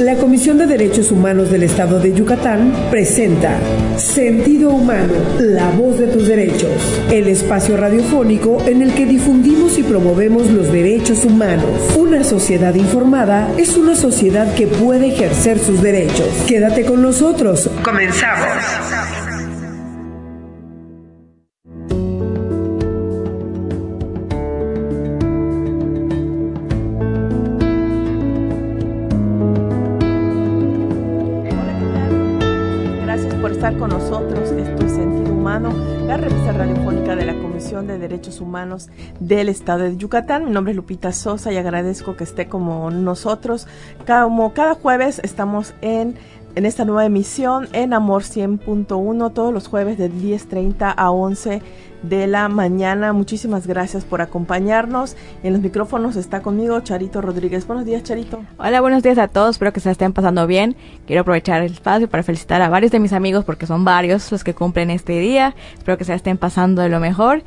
La Comisión de Derechos Humanos del Estado de Yucatán presenta Sentido Humano, la voz de tus derechos, el espacio radiofónico en el que difundimos y promovemos los derechos humanos. Una sociedad informada es una sociedad que puede ejercer sus derechos. Quédate con nosotros. Comenzamos. Derechos Humanos del Estado de Yucatán. Mi nombre es Lupita Sosa y agradezco que esté como nosotros. Como cada jueves estamos en, en esta nueva emisión en Amor 100.1 todos los jueves de 10.30 a 11 de la mañana. Muchísimas gracias por acompañarnos. En los micrófonos está conmigo Charito Rodríguez. Buenos días, Charito. Hola, buenos días a todos. Espero que se estén pasando bien. Quiero aprovechar el espacio para felicitar a varios de mis amigos porque son varios los que cumplen este día. Espero que se estén pasando de lo mejor.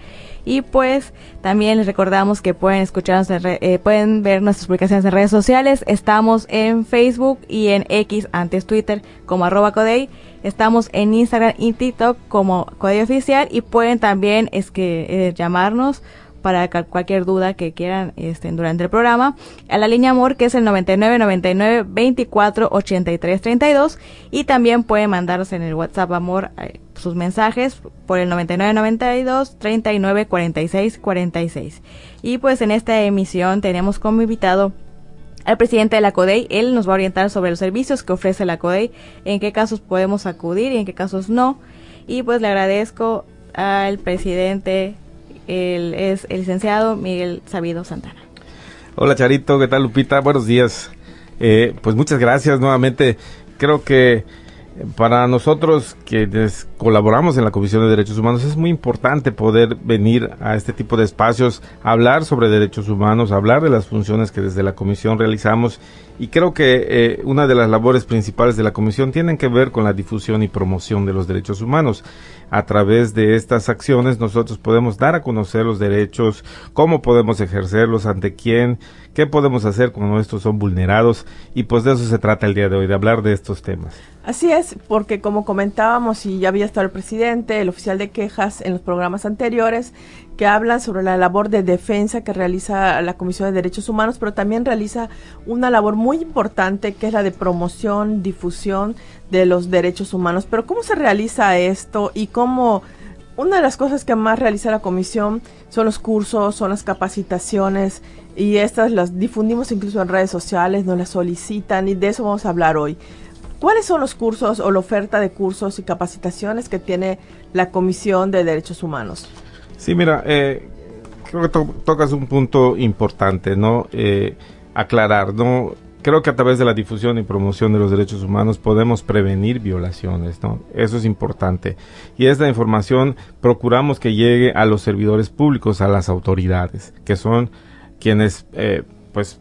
Y pues también les recordamos que pueden escucharnos, eh, pueden ver nuestras publicaciones en redes sociales. Estamos en Facebook y en X, antes Twitter, como arroba Codey. Estamos en Instagram y TikTok como Codey Oficial y pueden también es que eh, llamarnos para cualquier duda que quieran este, durante el programa a la línea amor que es el 99 99 24 83 32 y también pueden mandarnos en el WhatsApp amor eh, sus mensajes por el 99 92 39 46 46 y pues en esta emisión tenemos como invitado al presidente de la CODEI. Él nos va a orientar sobre los servicios que ofrece la CODEI, en qué casos podemos acudir y en qué casos no. Y pues le agradezco al presidente, él es el licenciado Miguel Sabido Santana. Hola Charito, ¿qué tal Lupita? Buenos días. Eh, pues muchas gracias nuevamente. Creo que para nosotros que colaboramos en la Comisión de Derechos Humanos es muy importante poder venir a este tipo de espacios, hablar sobre derechos humanos, hablar de las funciones que desde la Comisión realizamos y creo que eh, una de las labores principales de la Comisión tienen que ver con la difusión y promoción de los derechos humanos. A través de estas acciones nosotros podemos dar a conocer los derechos, cómo podemos ejercerlos, ante quién, qué podemos hacer cuando estos son vulnerados y pues de eso se trata el día de hoy, de hablar de estos temas. Así es, porque como comentábamos y ya había estado el presidente, el oficial de quejas en los programas anteriores, que hablan sobre la labor de defensa que realiza la Comisión de Derechos Humanos, pero también realiza una labor muy importante que es la de promoción, difusión de los derechos humanos. Pero ¿cómo se realiza esto y cómo una de las cosas que más realiza la comisión son los cursos, son las capacitaciones y estas las difundimos incluso en redes sociales, nos las solicitan y de eso vamos a hablar hoy. ¿Cuáles son los cursos o la oferta de cursos y capacitaciones que tiene la Comisión de Derechos Humanos? Sí, mira, eh, creo que tocas un punto importante, ¿no? Eh, aclarar, ¿no? Creo que a través de la difusión y promoción de los derechos humanos podemos prevenir violaciones, ¿no? Eso es importante. Y esta información procuramos que llegue a los servidores públicos, a las autoridades, que son quienes, eh, pues,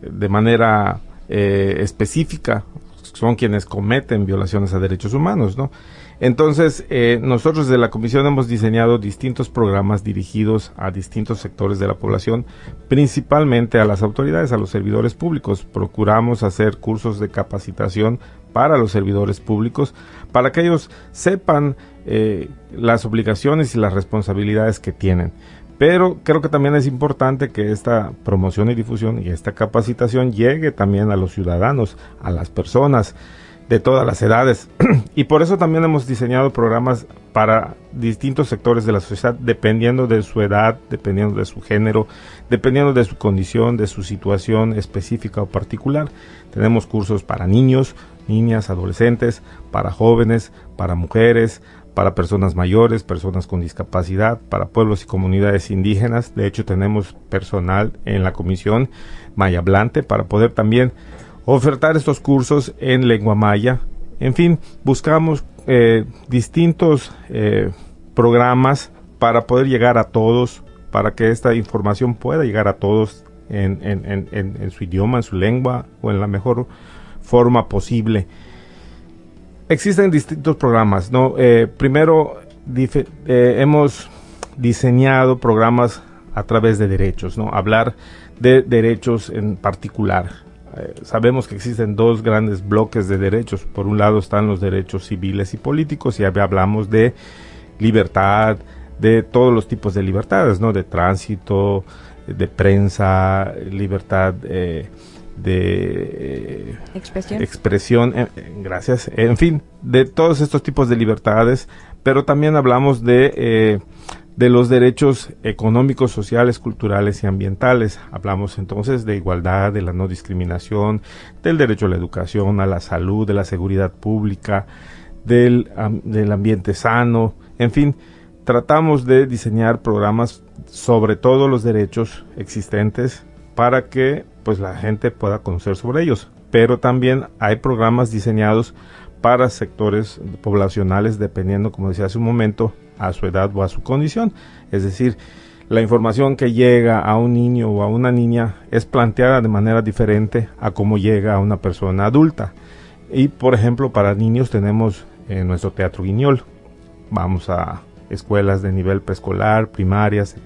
de manera específica son quienes cometen violaciones a derechos humanos, ¿no? Entonces, eh, nosotros de la Comisión hemos diseñado distintos programas dirigidos a distintos sectores de la población, principalmente a las autoridades, a los servidores públicos. Procuramos hacer cursos de capacitación para los servidores públicos, para que ellos sepan eh, las obligaciones y las responsabilidades que tienen. Pero creo que también es importante que esta promoción y difusión y esta capacitación llegue también a los ciudadanos, a las personas de todas las edades. y por eso también hemos diseñado programas para distintos sectores de la sociedad, dependiendo de su edad, dependiendo de su género, dependiendo de su condición, de su situación específica o particular. Tenemos cursos para niños, niñas, adolescentes, para jóvenes, para mujeres, para personas mayores, personas con discapacidad, para pueblos y comunidades indígenas. De hecho, tenemos personal en la comisión mayablante para poder también ofertar estos cursos en lengua maya. En fin, buscamos eh, distintos eh, programas para poder llegar a todos, para que esta información pueda llegar a todos en, en su idioma, en su lengua o en la mejor forma posible. Existen distintos programas, ¿no? Eh, primero, hemos diseñado programas a través de derechos, ¿no? Hablar de derechos en particular. Eh, sabemos que existen dos grandes bloques de derechos. Por un lado están los derechos civiles y políticos y hablamos de libertad, de todos los tipos de libertades, ¿no? De tránsito, de prensa, libertad eh, de expresión, expresión gracias, en fin, de todos estos tipos de libertades, pero también hablamos de de los derechos económicos, sociales, culturales y ambientales. Hablamos entonces de igualdad, de la no discriminación, del derecho a la educación, a la salud, de la seguridad pública, del, del ambiente sano, en fin, tratamos de diseñar programas sobre todos los derechos existentes para que pues la gente pueda conocer sobre ellos. Pero también hay programas diseñados para sectores poblacionales dependiendo, como decía hace un momento, a su edad o a su condición. Es decir, la información que llega a un niño o a una niña es planteada de manera diferente a cómo llega a una persona adulta. Y por ejemplo, para niños tenemos eh, nuestro teatro guiñol. Vamos a escuelas de nivel preescolar, primarias,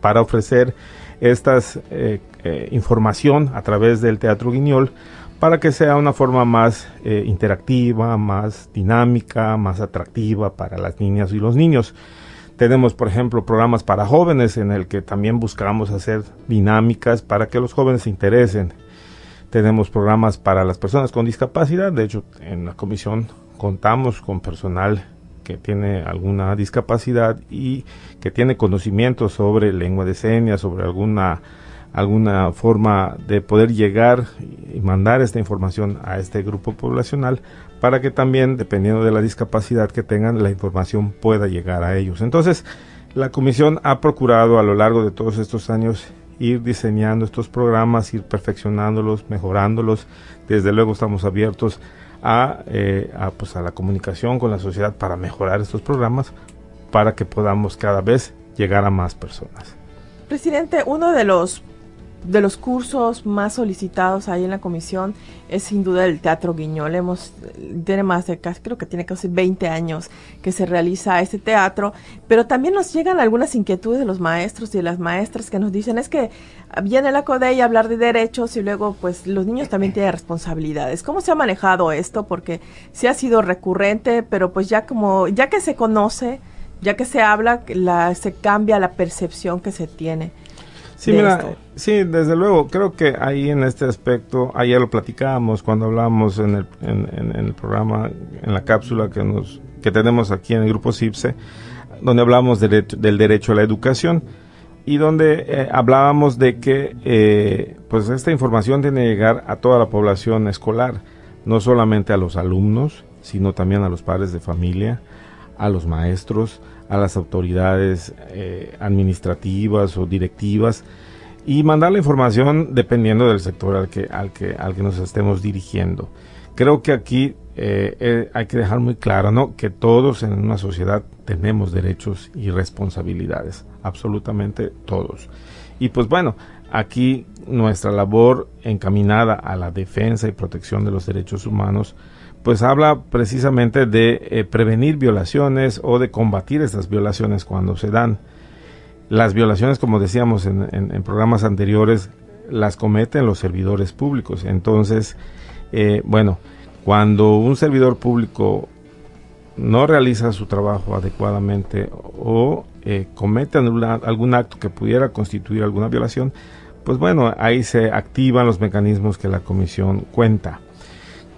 para ofrecer esta eh, eh, información a través del teatro guiñol para que sea una forma más eh, interactiva, más dinámica, más atractiva para las niñas y los niños. Tenemos, por ejemplo, programas para jóvenes en el que también buscamos hacer dinámicas para que los jóvenes se interesen. Tenemos programas para las personas con discapacidad. De hecho, en la comisión contamos con personal que tiene alguna discapacidad y que tiene conocimiento sobre lengua de señas, sobre alguna alguna forma de poder llegar y mandar esta información a este grupo poblacional para que también, dependiendo de la discapacidad que tengan, la información pueda llegar a ellos. Entonces, la comisión ha procurado a lo largo de todos estos años ir diseñando estos programas, ir perfeccionándolos, mejorándolos. Desde luego estamos abiertos a, eh, a, pues a la comunicación con la sociedad para mejorar estos programas, para que podamos cada vez llegar a más personas. Presidente, uno de los de los cursos más solicitados ahí en la comisión es sin duda el Teatro Guiñol. Hemos, tiene más de casi, creo que tiene casi 20 años que se realiza este teatro, pero también nos llegan algunas inquietudes de los maestros y de las maestras que nos dicen es que viene la CODEI a hablar de derechos y luego pues los niños también tienen responsabilidades. ¿Cómo se ha manejado esto? Porque sí ha sido recurrente, pero pues ya como, ya que se conoce, ya que se habla, la, se cambia la percepción que se tiene. Sí, mira, sí, desde luego, creo que ahí en este aspecto, ayer lo platicábamos cuando hablamos en el, en, el programa, en la cápsula que nos que tenemos aquí en el grupo CIPSE, donde hablamos del derecho a la educación y donde eh, hablábamos de que eh, pues esta información tiene que llegar a toda la población escolar, no solamente a los alumnos, sino también a los padres de familia, a los maestros, a las autoridades eh, administrativas o directivas y mandar la información dependiendo del sector al que, al que, al que nos estemos dirigiendo. Creo que aquí eh, eh, hay que dejar muy claro ¿no? que todos en una sociedad tenemos derechos y responsabilidades, absolutamente todos. Y pues bueno, aquí nuestra labor encaminada a la defensa y protección de los derechos humanos pues habla precisamente de eh, prevenir violaciones o de combatir estas violaciones cuando se dan. Las violaciones, como decíamos en, programas anteriores, las cometen los servidores públicos. Entonces, eh, bueno, cuando un servidor público no realiza su trabajo adecuadamente o eh, comete algún acto que pudiera constituir alguna violación, pues bueno, ahí se activan los mecanismos que la comisión cuenta.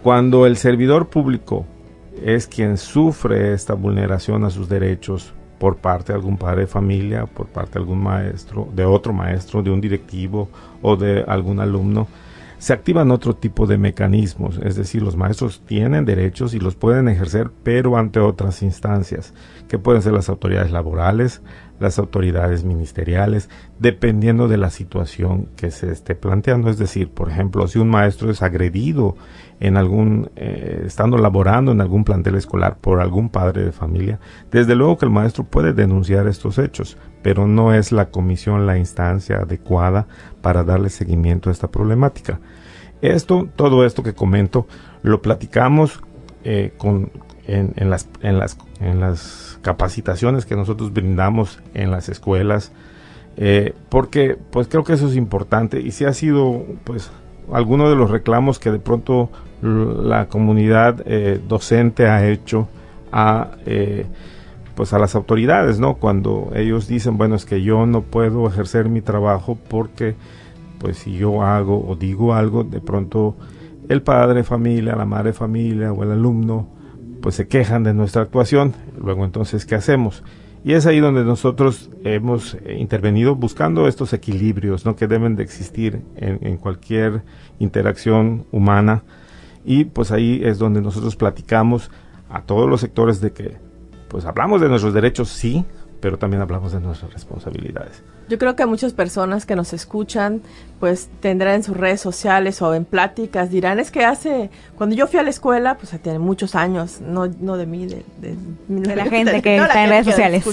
Cuando el servidor público es quien sufre esta vulneración a sus derechos por parte de algún padre de familia, por parte de algún maestro, de otro maestro, de un directivo o de algún alumno, se activan otro tipo de mecanismos, es decir, los maestros tienen derechos y los pueden ejercer, pero ante otras instancias, que pueden ser las autoridades laborales, las autoridades ministeriales, dependiendo de la situación que se esté planteando. Es decir, por ejemplo, si un maestro es agredido en algún, eh, estando laborando en algún plantel escolar por algún padre de familia, desde luego que el maestro puede denunciar estos hechos, pero no es la comisión la instancia adecuada para darle seguimiento a esta problemática. Esto, todo esto que comento, lo platicamos eh, con, en, las, capacitaciones que nosotros brindamos en las escuelas, eh, porque pues creo que eso es importante y si ha sido pues algunos de los reclamos que de pronto la comunidad eh, docente ha hecho a eh, pues a las autoridades, ¿no? Cuando ellos dicen, bueno, es que yo no puedo ejercer mi trabajo porque pues si yo hago o digo algo, de pronto el padre familia, la madre familia o el alumno pues se quejan de nuestra actuación. Luego entonces, ¿qué hacemos? Y es ahí donde nosotros hemos eh, intervenido buscando estos equilibrios ¿no? que deben de existir en, en cualquier interacción humana. Y pues ahí es donde nosotros platicamos a todos los sectores de que pues hablamos de nuestros derechos, sí, pero también hablamos de nuestras responsabilidades. Yo creo que muchas personas que nos escuchan, pues tendrán en sus redes sociales o en pláticas, dirán, es que hace, cuando yo fui a la escuela, pues tiene muchos años, no, no de mí, de, de, la gente que está en redes sociales.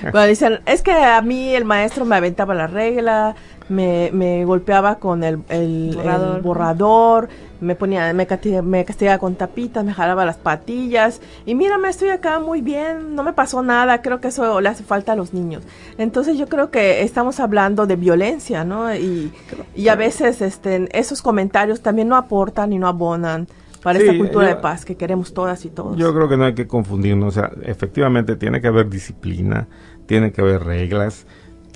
Cuando dicen, es que a mí el maestro me aventaba la regla, me, me golpeaba con el, el, borrador. me ponía, me castigaba, me castigaba con tapitas, me jalaba las patillas y mírame, estoy acá muy bien, no me pasó nada, creo que eso le hace falta a los niños. Entonces yo creo que estamos hablando de violencia, ¿no? Y, y a veces este, esos comentarios también no aportan y no abonan para esta cultura de paz que queremos todas y todos. Yo creo que no hay que confundirnos, o sea, efectivamente tiene que haber disciplina, tiene que haber reglas,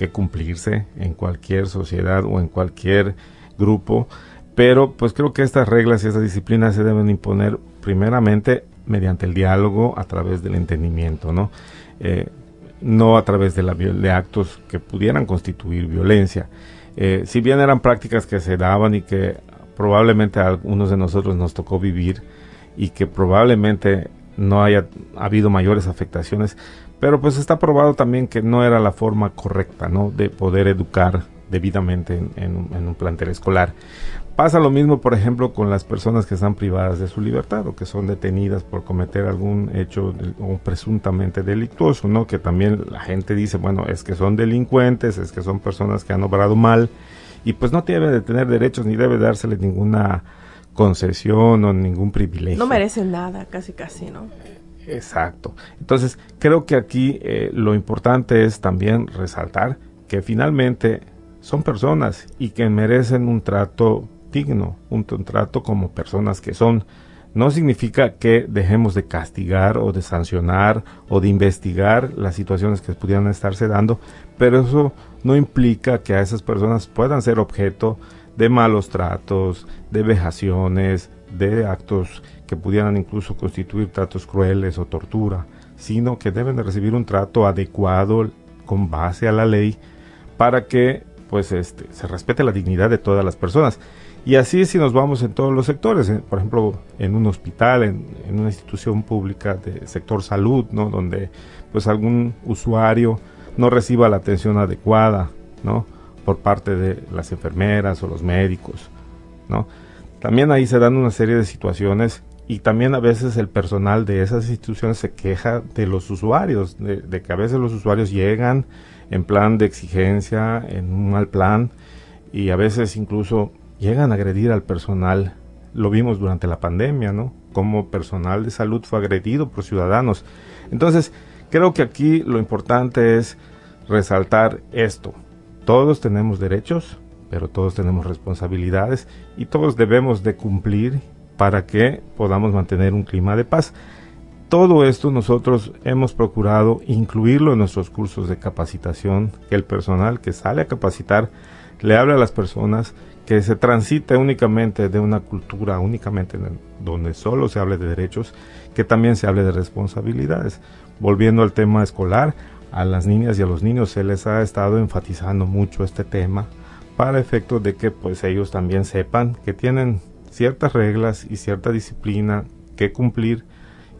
cumplirse en cualquier sociedad o en cualquier grupo, pero pues creo que estas reglas y estas disciplinas se deben imponer primeramente mediante el diálogo a través del entendimiento, ¿no? Eh, no a través de, la, actos que pudieran constituir violencia. Eh, si bien eran prácticas que se daban y que probablemente a algunos de nosotros nos tocó vivir y que probablemente no haya habido mayores afectaciones, pero pues está probado también que no era la forma correcta, ¿no? De poder educar debidamente en, un plantel escolar. Pasa lo mismo, por ejemplo, con las personas que están privadas de su libertad o que son detenidas por cometer algún hecho o presuntamente delictuoso, ¿no? Que también la gente dice, bueno, es que son delincuentes, es que son personas que han obrado mal y pues no debe de tener derechos ni debe dársele ninguna concesión o ningún privilegio. No merecen nada, casi casi, ¿no? Exacto. Entonces, creo que aquí eh, lo importante es también resaltar que finalmente son personas y que merecen un trato digno, un, trato como personas que son. No significa que dejemos de castigar o de sancionar o de investigar las situaciones que pudieran estarse dando, pero eso no implica que a esas personas puedan ser objeto de malos tratos, de vejaciones, de actos que pudieran incluso constituir tratos crueles o tortura, sino que deben de recibir un trato adecuado con base a la ley para que pues este se respete la dignidad de todas las personas. Y así si nos vamos en todos los sectores, por ejemplo, en un hospital, en, en, una institución pública de sector salud, ¿no? Donde pues algún usuario no reciba la atención adecuada, ¿no? Por parte de las enfermeras o los médicos, ¿no? También ahí se dan una serie de situaciones y también a veces el personal de esas instituciones se queja de los usuarios, de, que a veces los usuarios llegan en plan de exigencia, en un mal plan, y a veces incluso llegan a agredir al personal. Lo vimos durante la pandemia, ¿no? Como personal de salud fue agredido por ciudadanos. Entonces, creo que aquí lo importante es resaltar esto. Todos tenemos derechos, pero todos tenemos responsabilidades y todos debemos de cumplir para que podamos mantener un clima de paz. Todo esto nosotros hemos procurado incluirlo en nuestros cursos de capacitación, que el personal que sale a capacitar le hable a las personas, que se transite únicamente de una cultura, únicamente donde solo se hable de derechos, que también se hable de responsabilidades. Volviendo al tema escolar, a las niñas y a los niños se les ha estado enfatizando mucho este tema para efecto de que pues ellos también sepan que tienen ciertas reglas y cierta disciplina que cumplir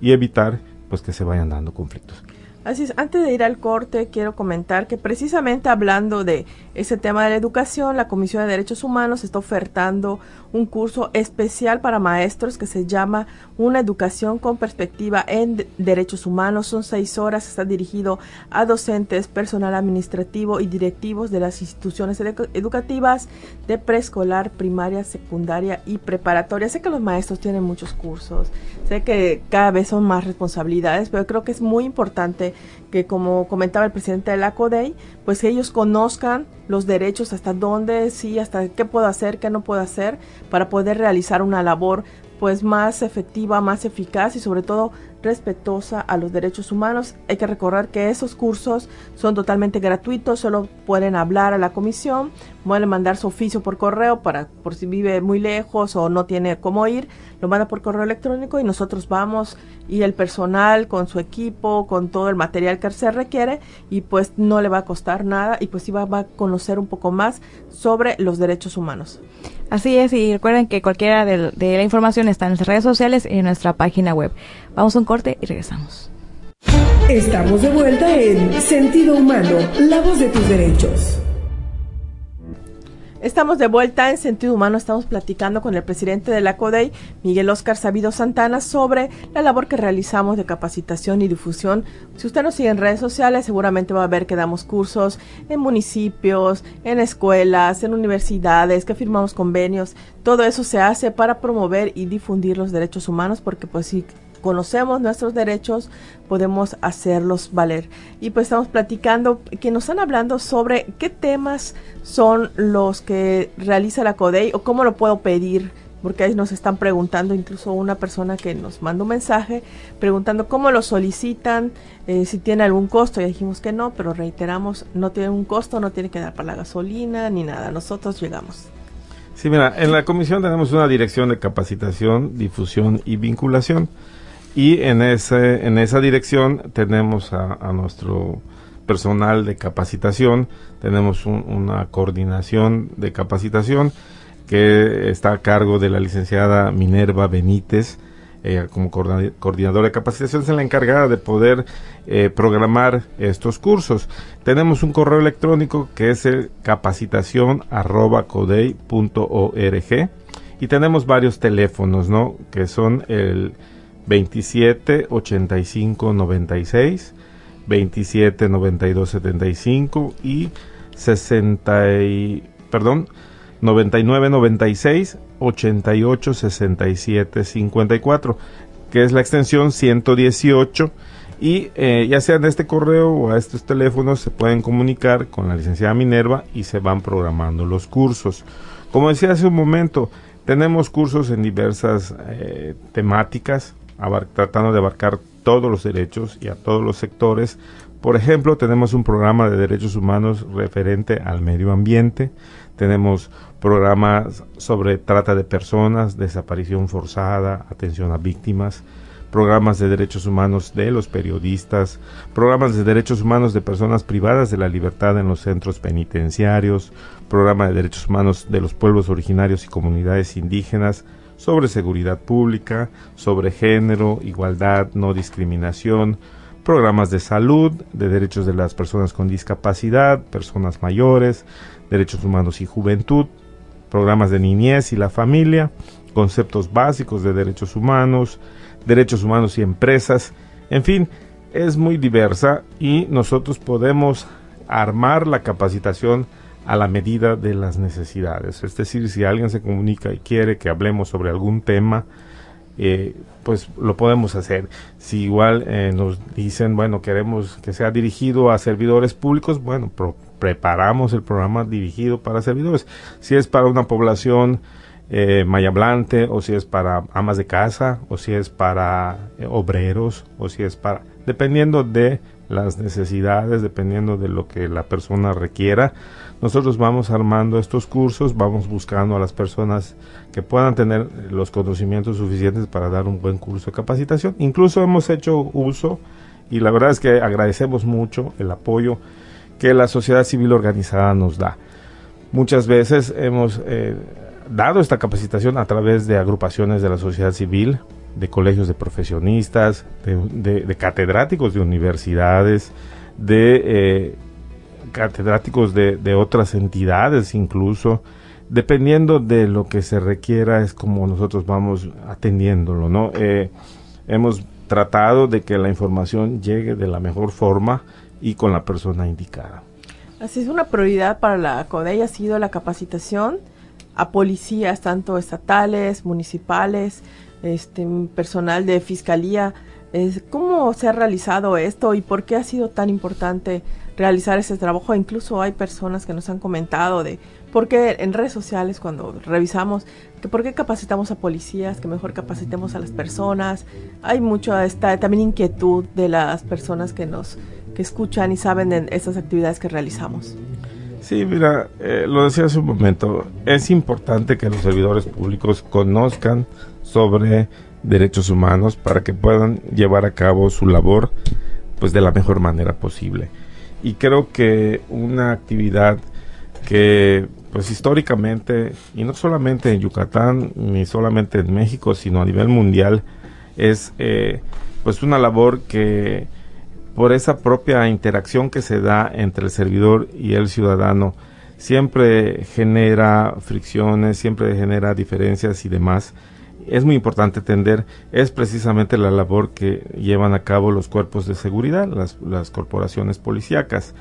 y evitar pues que se vayan dando conflictos. Así es, antes de ir al corte, quiero comentar que precisamente hablando de ese tema de la educación, la Comisión de Derechos Humanos está ofertando un curso especial para maestros que se llama Una educación con perspectiva en derechos humanos. Son seis horas, está dirigido a docentes, personal administrativo y directivos de las instituciones educativas de preescolar, primaria, secundaria y preparatoria. Sé que los maestros tienen muchos cursos, sé que cada vez son más responsabilidades, pero creo que es muy importante que, como comentaba el presidente de la CODEI, pues ellos conozcan los derechos, hasta dónde, sí, hasta qué puedo hacer, qué no puedo hacer, para poder realizar una labor pues más efectiva, más eficaz y sobre todo respetuosa a los derechos humanos. Hay que recordar que esos cursos son totalmente gratuitos, solo pueden hablar a la comisión, pueden mandar su oficio por correo para por si vive muy lejos o no tiene cómo ir, lo manda por correo electrónico y nosotros vamos y el personal con su equipo, con todo el material que se requiere y pues no le va a costar nada y pues sí va, va a conocer un poco más sobre los derechos humanos. Así es, y recuerden que cualquiera de, de, la información está en nuestras redes sociales y en nuestra página web. Vamos a un corte y regresamos. Estamos de vuelta en Sentido Humano, la voz de tus derechos. Estamos de vuelta en Sentido Humano, estamos platicando con el presidente de la CODEI, Miguel Oscar Sabido Santana, sobre la labor que realizamos de capacitación y difusión. Si usted nos sigue en redes sociales, seguramente va a ver que damos cursos en municipios, en escuelas, en universidades, que firmamos convenios. Todo eso se hace para promover y difundir los derechos humanos, porque pues sí, conocemos nuestros derechos, podemos hacerlos valer. Y pues estamos platicando, que nos están hablando sobre qué temas son los que realiza la CODEI o cómo lo puedo pedir porque ahí nos están preguntando, incluso una persona que nos mandó un mensaje preguntando cómo lo solicitan, eh, si tiene algún costo. Ya dijimos que no, pero reiteramos, no tiene un costo, no tiene que dar para la gasolina ni nada. Nosotros llegamos. Sí, mira, en la comisión tenemos una dirección de capacitación, difusión y vinculación. Y en, ese, en esa dirección tenemos a, nuestro personal de capacitación, tenemos un, una coordinación de capacitación que está a cargo de la licenciada Minerva Benítez, ella como coordinadora de capacitación es la encargada de poder eh, programar estos cursos. Tenemos un correo electrónico que es el capacitación arroba y tenemos varios teléfonos, ¿no? Que son el 27 85 96, 27 92 75 y 60 y, perdón, 99 96 88 67 54, que es la extensión 118 y eh, ya sea en este correo o a estos teléfonos se pueden comunicar con la licenciada Minerva y se van programando los cursos. Como decía hace un momento, tenemos cursos en diversas eh, temáticas, tratando de abarcar todos los derechos y a todos los sectores. Por ejemplo, tenemos un programa de derechos humanos referente al medio ambiente, tenemos programas sobre trata de personas, desaparición forzada, atención a víctimas, programas de derechos humanos de los periodistas, programas de derechos humanos de personas privadas de la libertad en los centros penitenciarios, programa de derechos humanos de los pueblos originarios y comunidades indígenas, sobre seguridad pública, sobre género, igualdad, no discriminación, programas de salud, de derechos de las personas con discapacidad, personas mayores, derechos humanos y juventud, programas de niñez y la familia, conceptos básicos de derechos humanos, derechos humanos y empresas, en fin, es muy diversa y nosotros podemos armar la capacitación a la medida de las necesidades. Es decir, si alguien se comunica y quiere que hablemos sobre algún tema, eh, pues lo podemos hacer. Si igual eh, nos dicen, bueno, queremos que sea dirigido a servidores públicos, bueno, preparamos el programa dirigido para servidores. Si es para una población eh, mayablante, o si es para amas de casa, o si es para obreros, o si es para... dependiendo de las necesidades, dependiendo de lo que la persona requiera. Nosotros vamos armando estos cursos, vamos buscando a las personas que puedan tener los conocimientos suficientes para dar un buen curso de capacitación. Incluso hemos hecho uso y la verdad es que agradecemos mucho el apoyo que la sociedad civil organizada nos da. Muchas veces hemos eh, dado esta capacitación a través de agrupaciones de la sociedad civil, de colegios de profesionistas, de, catedráticos de universidades, de eh, catedráticos de, otras entidades incluso. Dependiendo de lo que se requiera es como nosotros vamos atendiéndolo, ¿no? Eh, hemos tratado de que la información llegue de la mejor forma y con la persona indicada. Así es una prioridad para la CODEI ha sido la capacitación a policías, tanto estatales, municipales, este personal de fiscalía ¿Cómo se ha realizado esto y por qué ha sido tan importante realizar ese trabajo? Incluso hay personas que nos han comentado de por qué en redes sociales cuando revisamos que por qué capacitamos a policías, que mejor capacitemos a las personas. Hay mucha esta también inquietud de las personas que nos que escuchan y saben de estas actividades que realizamos. Sí, mira, eh, lo decía hace un momento, es importante que los servidores públicos conozcan sobre derechos humanos para que puedan llevar a cabo su labor pues de la mejor manera posible. Y creo que una actividad que pues históricamente y no solamente en Yucatán ni solamente en México sino a nivel mundial es eh, pues una labor que por esa propia interacción que se da entre el servidor y el ciudadano siempre genera fricciones siempre genera diferencias y demás es muy importante entender es precisamente la labor que llevan a cabo los cuerpos de seguridad, las, corporaciones policíacas.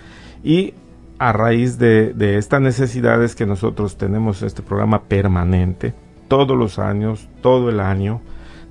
Y a raíz de, de estas necesidades que nosotros tenemos este programa permanente, todos los años, todo el año,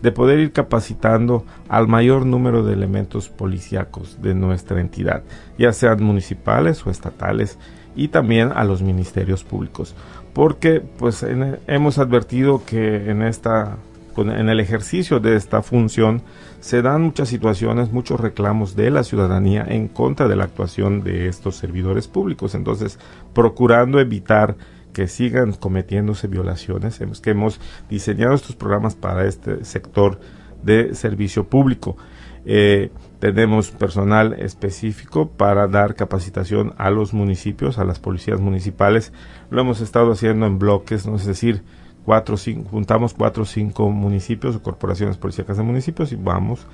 de poder ir capacitando al mayor número de elementos policíacos de nuestra entidad, ya sean municipales o estatales, y también a los ministerios públicos porque pues hemos advertido que en esta en el ejercicio de esta función se dan muchas situaciones, muchos reclamos de la ciudadanía en contra de la actuación de estos servidores públicos. Entonces, procurando evitar que sigan cometiéndose violaciones, que hemos diseñado estos programas para este sector de servicio público. Eh, tenemos personal específico para dar capacitación a los municipios, a las policías municipales. Lo hemos estado haciendo en bloques, ¿no? es decir, cuatro, cinco, juntamos cuatro o cinco municipios o corporaciones policíacas de municipios y vamos,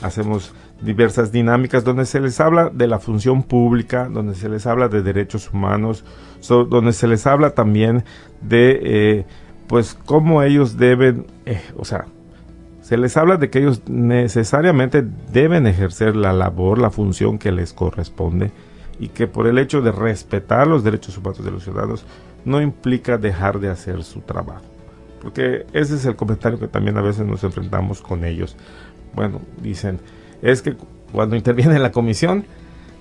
hacemos diversas dinámicas donde se les habla de la función pública, donde se les habla de derechos humanos, donde se les habla también de, eh, pues, cómo ellos deben, eh, o sea, se les habla de que ellos necesariamente deben ejercer la labor, la función que les corresponde y que por el hecho de respetar los derechos humanos de los ciudadanos no implica dejar de hacer su trabajo. Porque ese es el comentario que también a veces nos enfrentamos con ellos. Bueno, dicen, es que cuando interviene la comisión,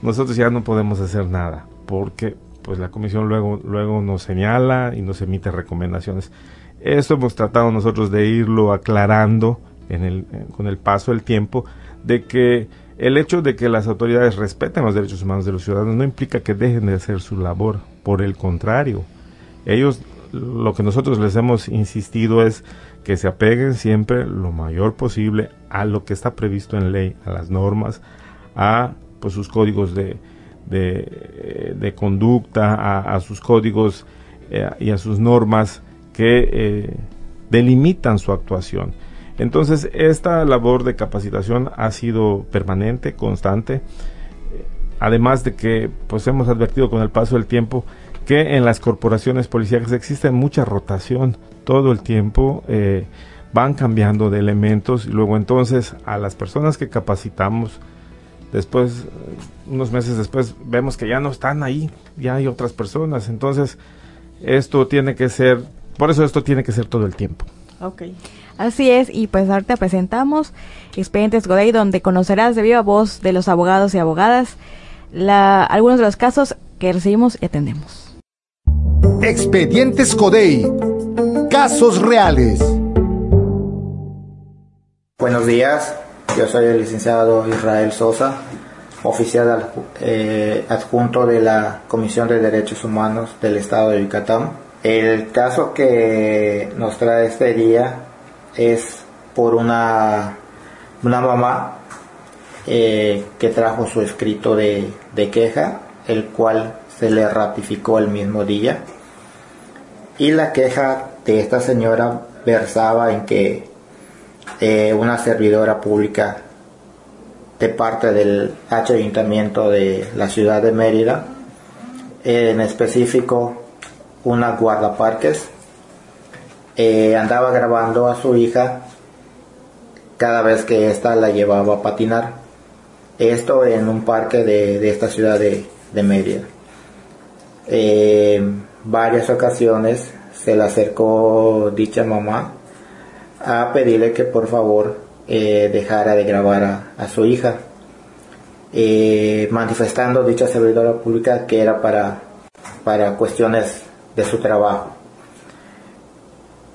nosotros ya no podemos hacer nada, porque pues la comisión luego, luego nos señala y nos emite recomendaciones. Esto hemos tratado nosotros de irlo aclarando en el, con el paso del tiempo de que el hecho de que las autoridades respeten los derechos humanos de los ciudadanos no implica que dejen de hacer su labor. Por el contrario, ellos lo que nosotros les hemos insistido es que se apeguen siempre lo mayor posible a lo que está previsto en ley, a las normas, a pues, sus códigos de, de, conducta, a, sus códigos eh, y a sus normas que eh, delimitan su actuación. Entonces, esta labor de capacitación ha sido permanente, constante, además de que pues hemos advertido con el paso del tiempo que en las corporaciones policiales existe mucha rotación todo el tiempo, eh, van cambiando de elementos y luego entonces a las personas que capacitamos, después, unos meses después, vemos que ya no están ahí, ya hay otras personas, entonces esto tiene que ser, por eso esto tiene que ser todo el tiempo. Ok. Así es, y pues ahorita presentamos Expedientes Godey, donde conocerás de viva voz de los abogados y abogadas la, algunos de los casos que recibimos y atendemos. Expedientes Godey, casos reales. Buenos días, yo soy el licenciado Israel Sosa, oficial eh, adjunto de la Comisión de Derechos Humanos del Estado de Yucatán. El caso que nos trae este día es por una, una mamá eh, que trajo su escrito de, queja, el cual se le ratificó el mismo día. Y la queja de esta señora versaba en que eh, una servidora pública de parte del ayuntamiento de la ciudad de Mérida, en específico una guardaparques, eh, andaba grabando a su hija cada vez que ésta la llevaba a patinar. Esto en un parque de, esta ciudad de, de Mérida. Eh, varias ocasiones se le acercó dicha mamá a pedirle que por favor eh, dejara de grabar a, su hija, eh, manifestando dicha servidora pública que era para, para cuestiones de su trabajo.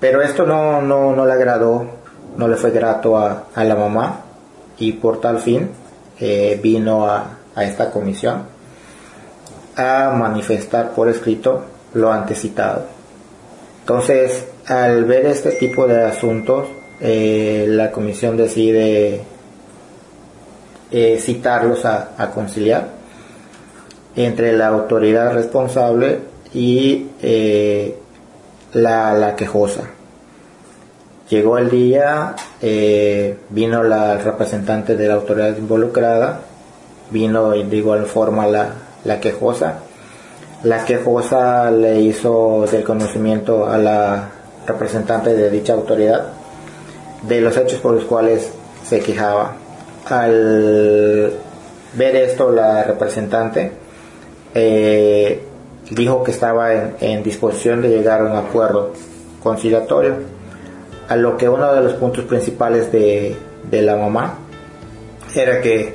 Pero esto no, no, le agradó, no le fue grato a, la mamá y por tal fin eh, vino a, a esta comisión a manifestar por escrito lo antecitado. Entonces, al ver este tipo de asuntos, eh, la comisión decide eh, citarlos a, conciliar entre la autoridad responsable y eh, la, quejosa. Llegó el día, vino la representante de la autoridad involucrada, vino de igual forma la, la quejosa. La quejosa le hizo del conocimiento a la representante de dicha autoridad de los hechos por los cuales se quejaba. Al ver esto, la representante eh, dijo que estaba en, disposición de llegar a un acuerdo conciliatorio, a lo que uno de los puntos principales de, la mamá era que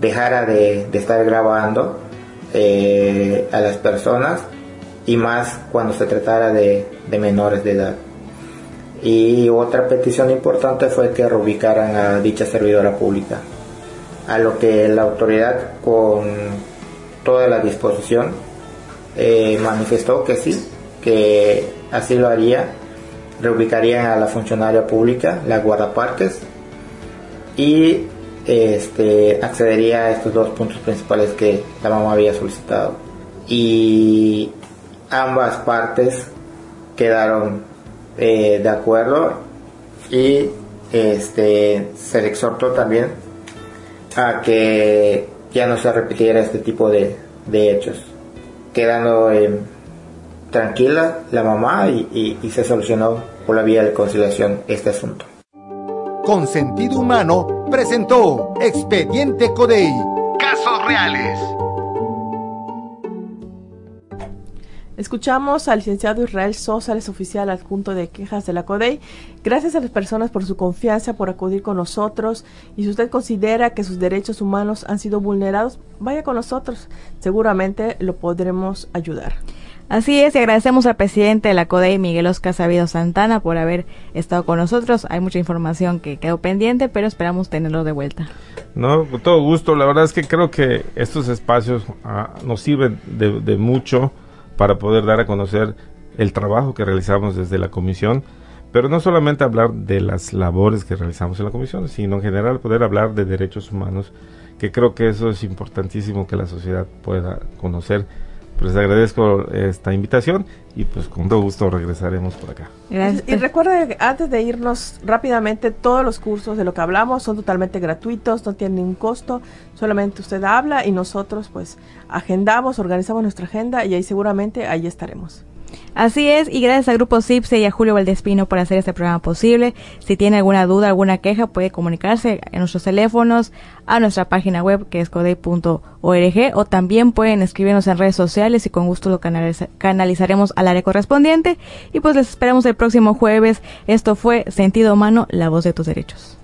dejara de, estar grabando eh, a las personas y más cuando se tratara de menores de edad. Y otra petición importante fue que reubicaran a dicha servidora pública, a lo que la autoridad con toda la disposición eh, manifestó que sí, que así lo haría, reubicarían a la funcionaria pública, la guardaparques, y este, accedería a estos dos puntos principales que la mamá había solicitado. Y ambas partes quedaron eh, de acuerdo y este se le exhortó también a que ya no se repitiera este tipo de, hechos quedando tranquila la mamá y, y se solucionó por la vía de conciliación este asunto. Con sentido humano presentó Expediente Codey. Casos reales. Escuchamos al licenciado Israel Sosa, el oficial adjunto de quejas de la CODEI. Gracias a las personas por su confianza, por acudir con nosotros. Y si usted considera que sus derechos humanos han sido vulnerados, vaya con nosotros. Seguramente lo podremos ayudar. Así es, y agradecemos al presidente de la CODEI, Miguel Oscar Sabido Santana, por haber estado con nosotros. Hay mucha información que quedó pendiente, pero esperamos tenerlo de vuelta. No, con todo gusto. La verdad es que creo que estos espacios ah, nos sirven de, de mucho para poder dar a conocer el trabajo que realizamos desde la comisión, pero no solamente hablar de las labores que realizamos en la comisión, sino en general poder hablar de derechos humanos, que creo que eso es importantísimo que la sociedad pueda conocer pues agradezco esta invitación y pues con todo gusto regresaremos por acá. Y, recuerde antes de irnos rápidamente, todos los cursos de lo que hablamos son totalmente gratuitos, no tienen ningún costo, solamente usted habla y nosotros pues agendamos, organizamos nuestra agenda y ahí seguramente ahí estaremos. Así es, y gracias al Grupo CIPSE y a Julio Valdespino por hacer este programa posible. Si tiene alguna duda, alguna queja, puede comunicarse en nuestros teléfonos, a nuestra página web que es codey.org o también pueden escribirnos en redes sociales y con gusto lo canalizaremos al área correspondiente. Y pues les esperamos el próximo jueves. Esto fue Sentido Humano, la voz de tus derechos.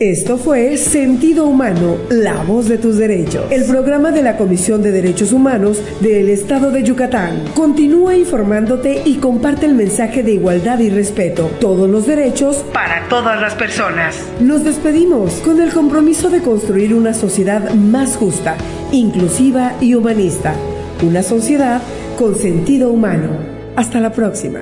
Esto fue Sentido Humano, la voz de tus derechos, el programa de la Comisión de Derechos Humanos del Estado de Yucatán. Continúa informándote y comparte el mensaje de igualdad y respeto, todos los derechos para todas las personas. Nos despedimos con el compromiso de construir una sociedad más justa, inclusiva y humanista, una sociedad con sentido humano. Hasta la próxima.